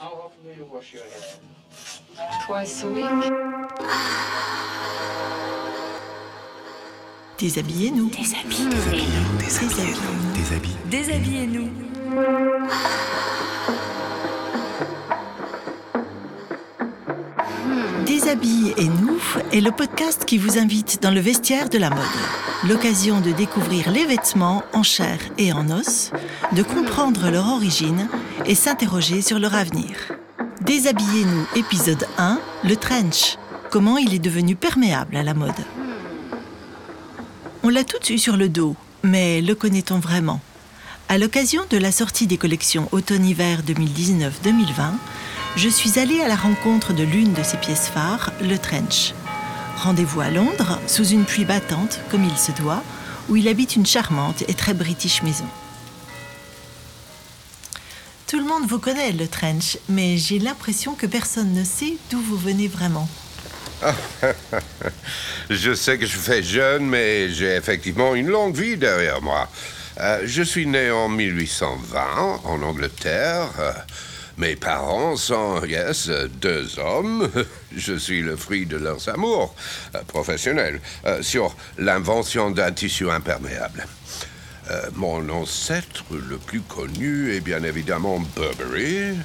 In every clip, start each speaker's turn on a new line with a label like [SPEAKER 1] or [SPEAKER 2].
[SPEAKER 1] How often do you wash your hair?
[SPEAKER 2] Twice a week.
[SPEAKER 3] Déshabillez-nous.
[SPEAKER 4] Déshabillez-nous.
[SPEAKER 3] Déshabillez-nous.
[SPEAKER 4] Déshabille.
[SPEAKER 2] Déshabillez-nous.
[SPEAKER 3] Déshabille et nous est le podcast qui vous invite dans le vestiaire de la mode. L'occasion de découvrir les vêtements en chair et en os, de comprendre leur origine et s'interroger sur leur avenir. Déshabillez-nous épisode 1, le trench. Comment il est devenu perméable à la mode. On l'a tous eu sur le dos, mais le connaît-on vraiment? À l'occasion de la sortie des collections automne-hiver 2019-2020, je suis allée à la rencontre de l'une de ses pièces phares, le trench. Rendez-vous à Londres, sous une pluie battante, comme il se doit, où il habite une charmante et très british maison. Monde vous connaît, le trench, mais j'ai l'impression que personne ne sait d'où vous venez vraiment.
[SPEAKER 5] Je sais que je fais jeune, mais j'ai effectivement une longue vie derrière moi. Euh, je suis né en 1820 en Angleterre. Euh, mes parents sont, yes, deux hommes. Je suis le fruit de leurs amours euh, professionnels euh, sur l'invention d'un tissu imperméable. Euh, mon ancêtre le plus connu est bien évidemment Burberry.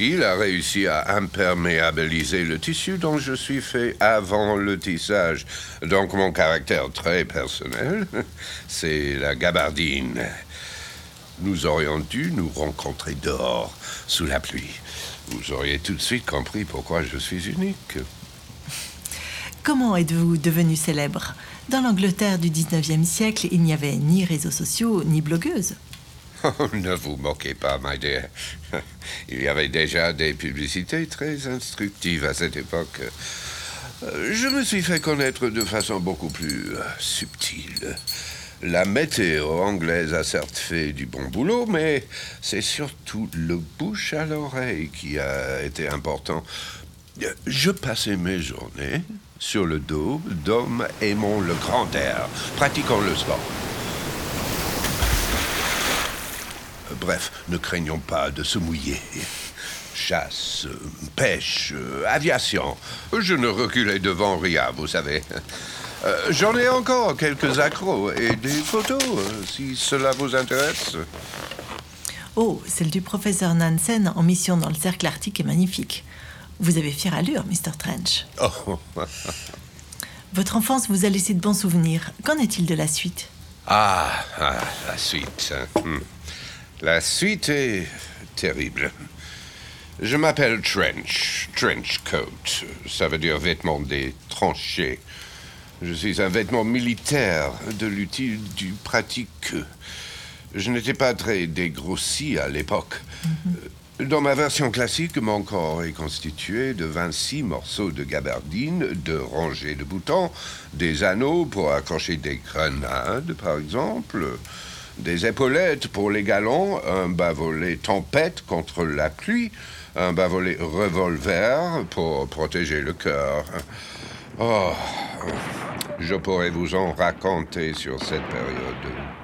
[SPEAKER 5] Il a réussi à imperméabiliser le tissu dont je suis fait avant le tissage. Donc mon caractère très personnel, c'est la gabardine. Nous aurions dû nous rencontrer dehors, sous la pluie. Vous auriez tout de suite compris pourquoi je suis unique.
[SPEAKER 3] Comment êtes-vous devenu célèbre? Dans l'Angleterre du 19e siècle, il n'y avait ni réseaux sociaux, ni blogueuses.
[SPEAKER 5] Oh, ne vous moquez pas, my dear. Il y avait déjà des publicités très instructives à cette époque. Euh, Je me suis fait connaître de façon beaucoup plus euh, subtile. La météo anglaise a certes fait du bon boulot, mais c'est surtout le bouche à l'oreille qui a été important. Je passais mes journées sur le dos d'hommes aimant le grand air, pratiquant le sport. Bref, ne craignons pas de se mouiller. Chasse, pêche, aviation. Je ne reculais devant rien, vous savez. Euh, J'en ai encore quelques accros et des photos, euh, si cela vous intéresse.
[SPEAKER 3] Oh, celle du professeur Nansen en mission dans le cercle arctique est magnifique. Vous avez fière allure, Mr. Trench.
[SPEAKER 5] Oh,
[SPEAKER 3] Votre enfance vous a laissé de bons souvenirs. Qu'en est-il de la suite?
[SPEAKER 5] Ah, ah, la suite. hein. Hmm. La suite est terrible. Je m'appelle Trench, Trench Coat. Ça veut dire vêtement des tranchées. Je suis un vêtement militaire de l'utile du pratique. Je n'étais pas très dégrossi à l'époque. Euh, Dans ma version classique, mon corps est constitué de 26 morceaux de gabardine, de rangées de boutons, des anneaux pour accrocher des grenades, par exemple, des épaulettes pour les galons, un bas-volet tempête contre la pluie, un bas-volet revolver pour protéger le cœur. Oh, je pourrais vous en raconter sur cette période.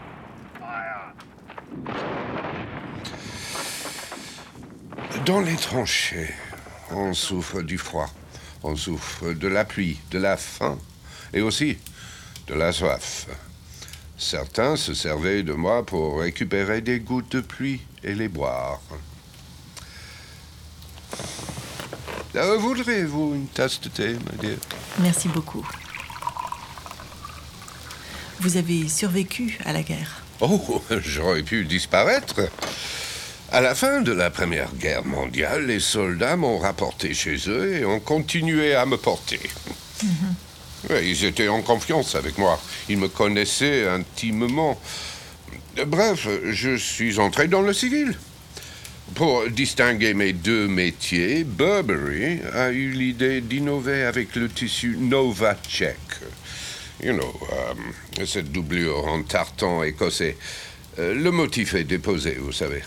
[SPEAKER 5] Dans les tranchées, on souffre du froid, on souffre de la pluie, de la faim et aussi de la soif. Certains se servaient de moi pour récupérer des gouttes de pluie et les boire. Euh, Voudrez-vous une tasse de thé, ma dear?
[SPEAKER 3] Merci beaucoup. Vous avez survécu à la guerre.
[SPEAKER 5] Oh, j'aurais pu disparaître. À la fin de la Première Guerre mondiale, les soldats m'ont rapporté chez eux et ont continué à me porter. Ouais, Ils étaient en confiance avec moi. Ils me connaissaient intimement. Bref, je suis entré dans le civil. Pour distinguer mes deux métiers, Burberry a eu l'idée d'innover avec le tissu Nova Check. You know, euh, cette doublure en tartan écossais. Euh, le motif est déposé, vous savez.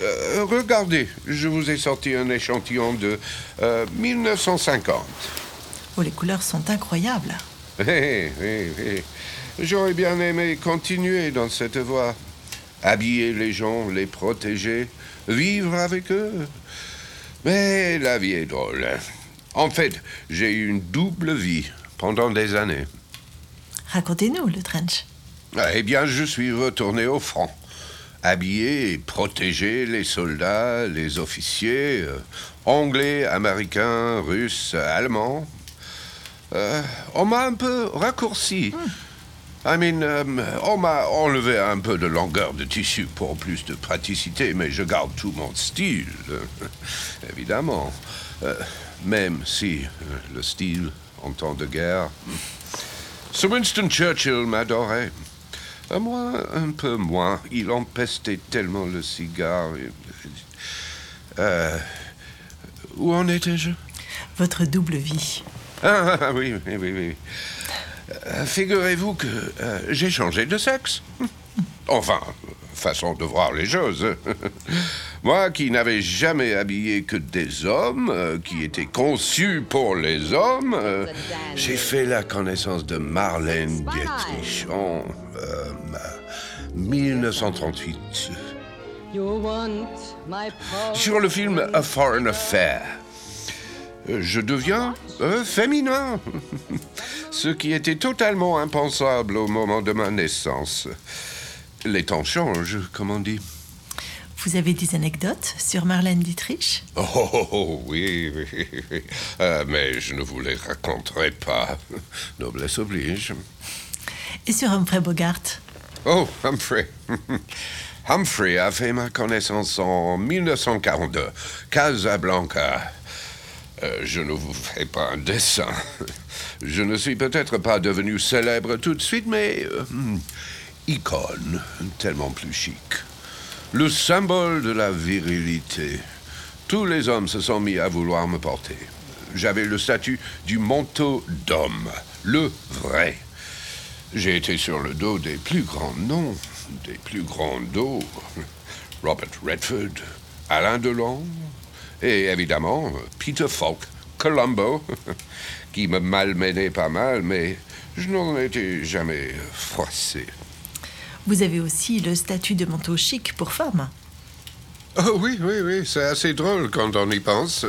[SPEAKER 5] Euh, regardez, je vous ai sorti un échantillon de euh, 1950.
[SPEAKER 3] Oh, les couleurs sont incroyables.
[SPEAKER 5] Eh, eh, eh. J'aurais bien aimé continuer dans cette voie. Habiller les gens, les protéger, vivre avec eux. Mais la vie est drôle. En fait, j'ai eu une double vie pendant des années.
[SPEAKER 3] Racontez-nous, le trench.
[SPEAKER 5] Eh bien, je suis retourné au front. Habiller et protéger les soldats, les officiers, euh, anglais, américains, russes, allemands. Euh, on m'a un peu raccourci. I mean, euh, on m'a enlevé un peu de longueur de tissu pour plus de praticité, mais je garde tout mon style, évidemment. Euh, même si le style en temps de guerre. Sir Winston Churchill m'adorait. Euh, Moi, un peu moins. Il empestait tellement le cigare. Euh, où en étais-je?
[SPEAKER 3] Votre double vie.
[SPEAKER 5] ah, ah, oui, oui, oui, oui. Euh, Figurez-vous que euh, j'ai changé de sexe. Enfin, façon de voir les choses. Moi qui n'avais jamais habillé que des hommes, euh, qui étaient conçus pour les hommes, j'ai fait la connaissance de Marlène Dietrich en euh, 1938 sur le film A Foreign Affair. Euh, Je deviens euh, féminin, ce qui était totalement impensable au moment de ma naissance. Les temps changent, comme on dit.
[SPEAKER 3] Vous avez des anecdotes sur Marlène Dietrich?
[SPEAKER 5] Oh, oh, oh, oui, oui, oui. Euh, mais je ne vous les raconterai pas. Noblesse oblige.
[SPEAKER 3] Et sur Humphrey Bogart
[SPEAKER 5] Oh, Humphrey. Humphrey a fait ma connaissance en 1942, Casablanca. Euh, je ne vous fais pas un dessin. Je ne suis peut-être pas devenu célèbre tout de suite, mais euh, icône, tellement plus chic. Le symbole de la virilité. Tous les hommes se sont mis à vouloir me porter. J'avais le statut du manteau d'homme, le vrai. J'ai été sur le dos des plus grands noms, des plus grands dos. Robert Redford, Alain Delon, et évidemment Peter Falk, Columbo, qui me malmenait pas mal, mais je n'en étais jamais froissé.
[SPEAKER 3] Vous avez aussi le statut de manteau chic pour femmes.
[SPEAKER 5] Oh oui, oui, oui, c'est assez drôle quand on y pense.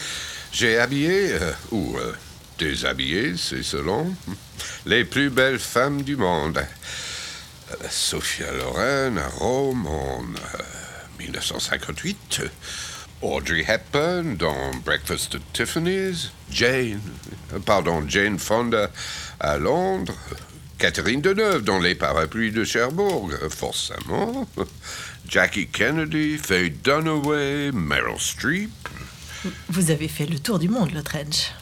[SPEAKER 5] J'ai habillé, euh, ou euh, déshabillé, c'est selon, les plus belles femmes du monde. Euh, Sophia Loren à Rome en euh, 1958. Audrey Hepburn dans Breakfast at Tiffany's. Jane, euh, pardon, Jane Fonda à Londres. Catherine Deneuve dans Les Parapluies de Cherbourg, euh, forcément. Jackie Kennedy, Faye Dunaway, Meryl Streep.
[SPEAKER 3] Vous avez fait le tour du monde, le trench.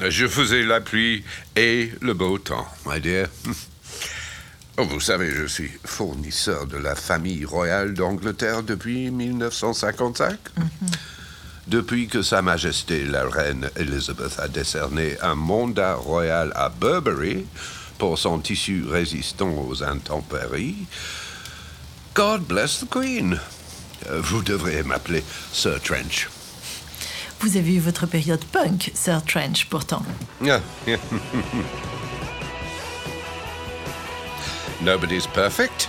[SPEAKER 5] Je faisais la pluie et le beau temps, my dear. Oh, vous savez, je suis fournisseur de la famille royale d'Angleterre depuis 1955. Depuis que Sa Majesté la Reine Elizabeth a décerné un mandat royal à Burberry pour son tissu résistant aux intempéries. God bless the Queen. Euh, Vous devrez m'appeler Sir Trench.
[SPEAKER 3] Vous avez eu votre période punk, Sir Trench, pourtant.
[SPEAKER 5] Yeah, yeah. Nobody's perfect.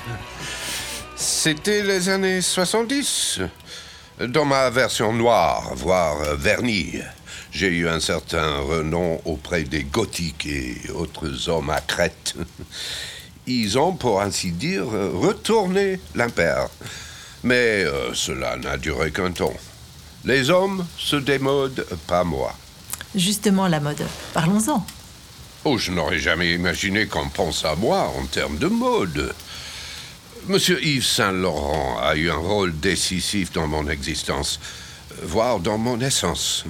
[SPEAKER 5] C'était les années 70. Dans ma version noire, voire vernie, j'ai eu un certain renom auprès des gothiques et autres hommes à crête. Ils ont, pour ainsi dire, retourné l'impair. Mais euh, cela n'a duré qu'un temps. Les hommes se démodent, pas moi.
[SPEAKER 3] Justement, la mode. Parlons-en.
[SPEAKER 5] Oh, je n'aurais jamais imaginé qu'on pense à moi en termes de mode. Monsieur Yves Saint-Laurent a eu un rôle décisif dans mon existence, voire dans mon essence.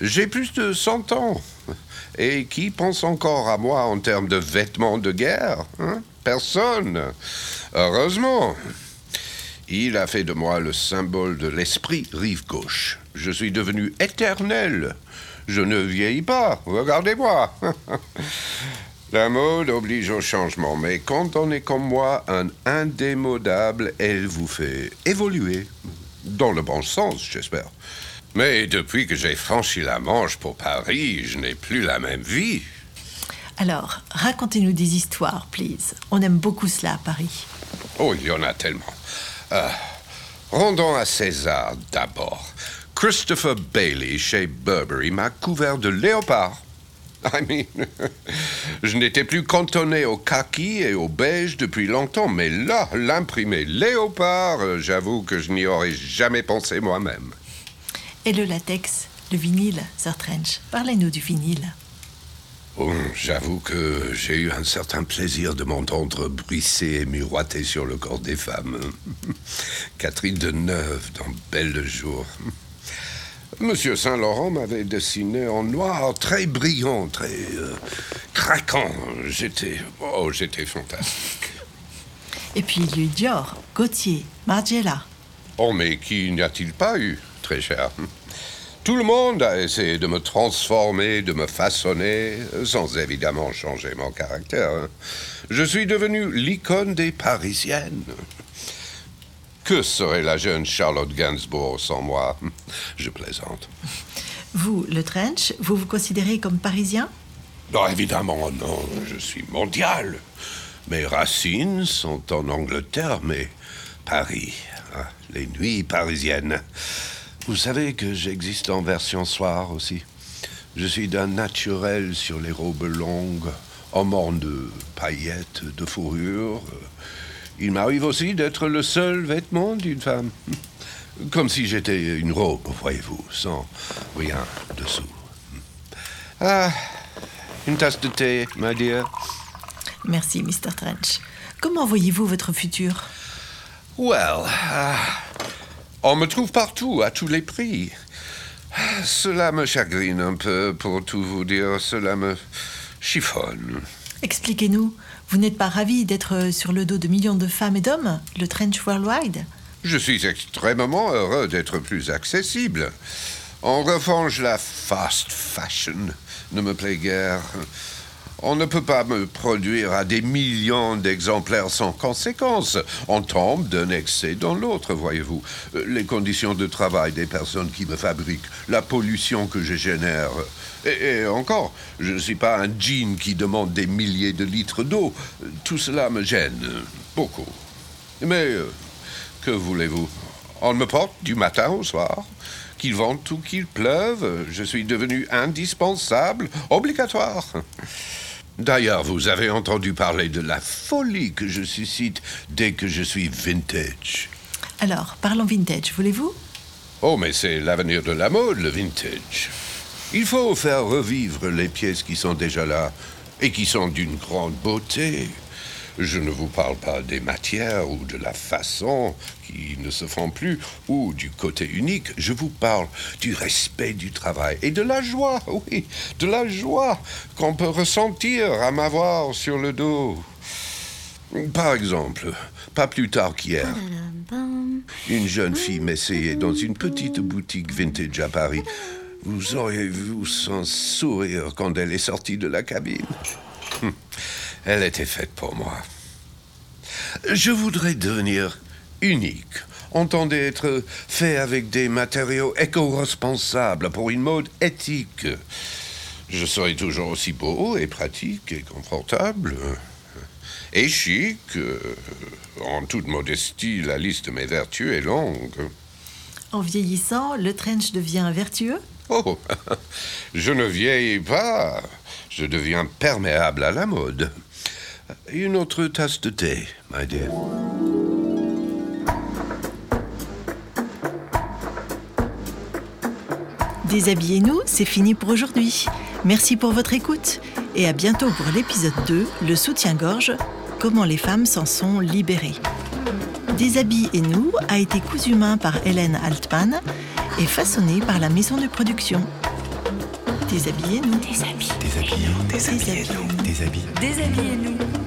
[SPEAKER 5] J'ai plus de 100 ans. Et qui pense encore à moi en termes de vêtements de guerre hein? Personne. Heureusement. Il a fait de moi le symbole de l'esprit rive gauche. Je suis devenu éternel. Je ne vieillis pas. Regardez-moi. La mode oblige au changement, mais quand on est comme moi, un indémodable, elle vous fait évoluer. Dans le bon sens, j'espère. Mais depuis que j'ai franchi la Manche pour Paris, je n'ai plus la même vie.
[SPEAKER 3] Alors, racontez-nous des histoires, please. On aime beaucoup cela à Paris.
[SPEAKER 5] Oh, il y en a tellement. Euh, rendons à César d'abord. Christopher Bailey chez Burberry m'a couvert de léopard. I mean, je n'étais plus cantonné au kaki et au beige depuis longtemps, mais là, l'imprimé léopard, euh, j'avoue que je n'y aurais jamais pensé moi-même.
[SPEAKER 3] Et le latex, le vinyle, Sir Trench. Parlez-nous du vinyle.
[SPEAKER 5] Oh, j'avoue que j'ai eu un certain plaisir de m'entendre bruisser et miroiter sur le corps des femmes. Catherine de Neuve dans Belle jour. Monsieur Saint-Laurent m'avait dessiné en noir, très brillant, très euh, craquant. J'étais. Oh, j'étais fantastique.
[SPEAKER 3] Et puis Louis Dior, Gauthier, Margiela.
[SPEAKER 5] Oh, mais qui n'y a-t-il pas eu, très cher? Tout le monde a essayé de me transformer, de me façonner, sans évidemment changer mon caractère. hein. Je suis devenu l'icône des Parisiennes. Que serait la jeune Charlotte Gainsbourg sans moi? Je plaisante.
[SPEAKER 3] Vous, le Trench, vous vous considérez comme parisien?
[SPEAKER 5] Non, évidemment, non. Je suis mondial. Mes racines sont en Angleterre, mais Paris, ah, les nuits parisiennes. Vous savez que j'existe en version soir aussi. Je suis d'un naturel sur les robes longues, homme en de paillettes, de fourrure. Il m'arrive aussi d'être le seul vêtement d'une femme. Comme si j'étais une robe, voyez-vous, sans rien dessous. Ah, une tasse de thé, ma dear.
[SPEAKER 3] Merci, Mr. Trench. Comment voyez-vous votre futur?
[SPEAKER 5] Well, ah, on me trouve partout, à tous les prix. Cela me chagrine un peu, pour tout vous dire. Cela me chiffonne.
[SPEAKER 3] Expliquez-nous, vous n'êtes pas ravi d'être sur le dos de millions de femmes et d'hommes, le Trench Worldwide?
[SPEAKER 5] Je suis extrêmement heureux d'être plus accessible. En revanche, la fast fashion ne me plaît guère. On ne peut pas me produire à des millions d'exemplaires sans conséquence. On tombe d'un excès dans l'autre, voyez-vous. Euh, Les conditions de travail des personnes qui me fabriquent, la pollution que je génère. Et, encore, je ne suis pas un jean qui demande des milliers de litres d'eau. Tout cela me gêne beaucoup. Mais euh, que voulez-vous? On me porte du matin au soir. Qu'il vente ou qu'il pleuve, je suis devenu indispensable, obligatoire. D'ailleurs, vous avez entendu parler de la folie que je suscite dès que je suis vintage.
[SPEAKER 3] Alors, parlons vintage, voulez-vous?
[SPEAKER 5] Oh, mais c'est l'avenir de la mode, le vintage. Il faut faire revivre les pièces qui sont déjà là et qui sont d'une grande beauté. Je ne vous parle pas des matières ou de la façon qui ne se font plus ou du côté unique. Je vous parle du respect du travail et de la joie, oui, de la joie qu'on peut ressentir à m'avoir sur le dos. Par exemple, pas plus tard qu'hier, une jeune fille m'essayait dans une petite boutique vintage à Paris. Vous auriez vu son sourire quand elle est sortie de la cabine. Elle était faite pour moi. Je voudrais devenir unique. Entendez être fait avec des matériaux éco-responsables pour une mode éthique. Je serai toujours aussi beau et pratique et confortable. Et chic. En toute modestie, la liste de mes vertus est longue.
[SPEAKER 3] En vieillissant, le Trench devient vertueux?
[SPEAKER 5] Oh, je ne vieillis pas. Je deviens perméable à la mode. Une autre tasse de thé, my dear.
[SPEAKER 3] Déshabillez-nous, c'est fini pour aujourd'hui. Merci pour votre écoute et à bientôt pour l'épisode 2, le soutien-gorge, comment les femmes s'en sont libérées. Déshabillez-nous a été cousu main par Hélène Altman et façonné par la maison de production. Déshabillez-nous.
[SPEAKER 2] Déshabille.
[SPEAKER 4] Déshabillez-nous, déshabillez-nous, déshabillez.
[SPEAKER 2] Déshabillez-nous.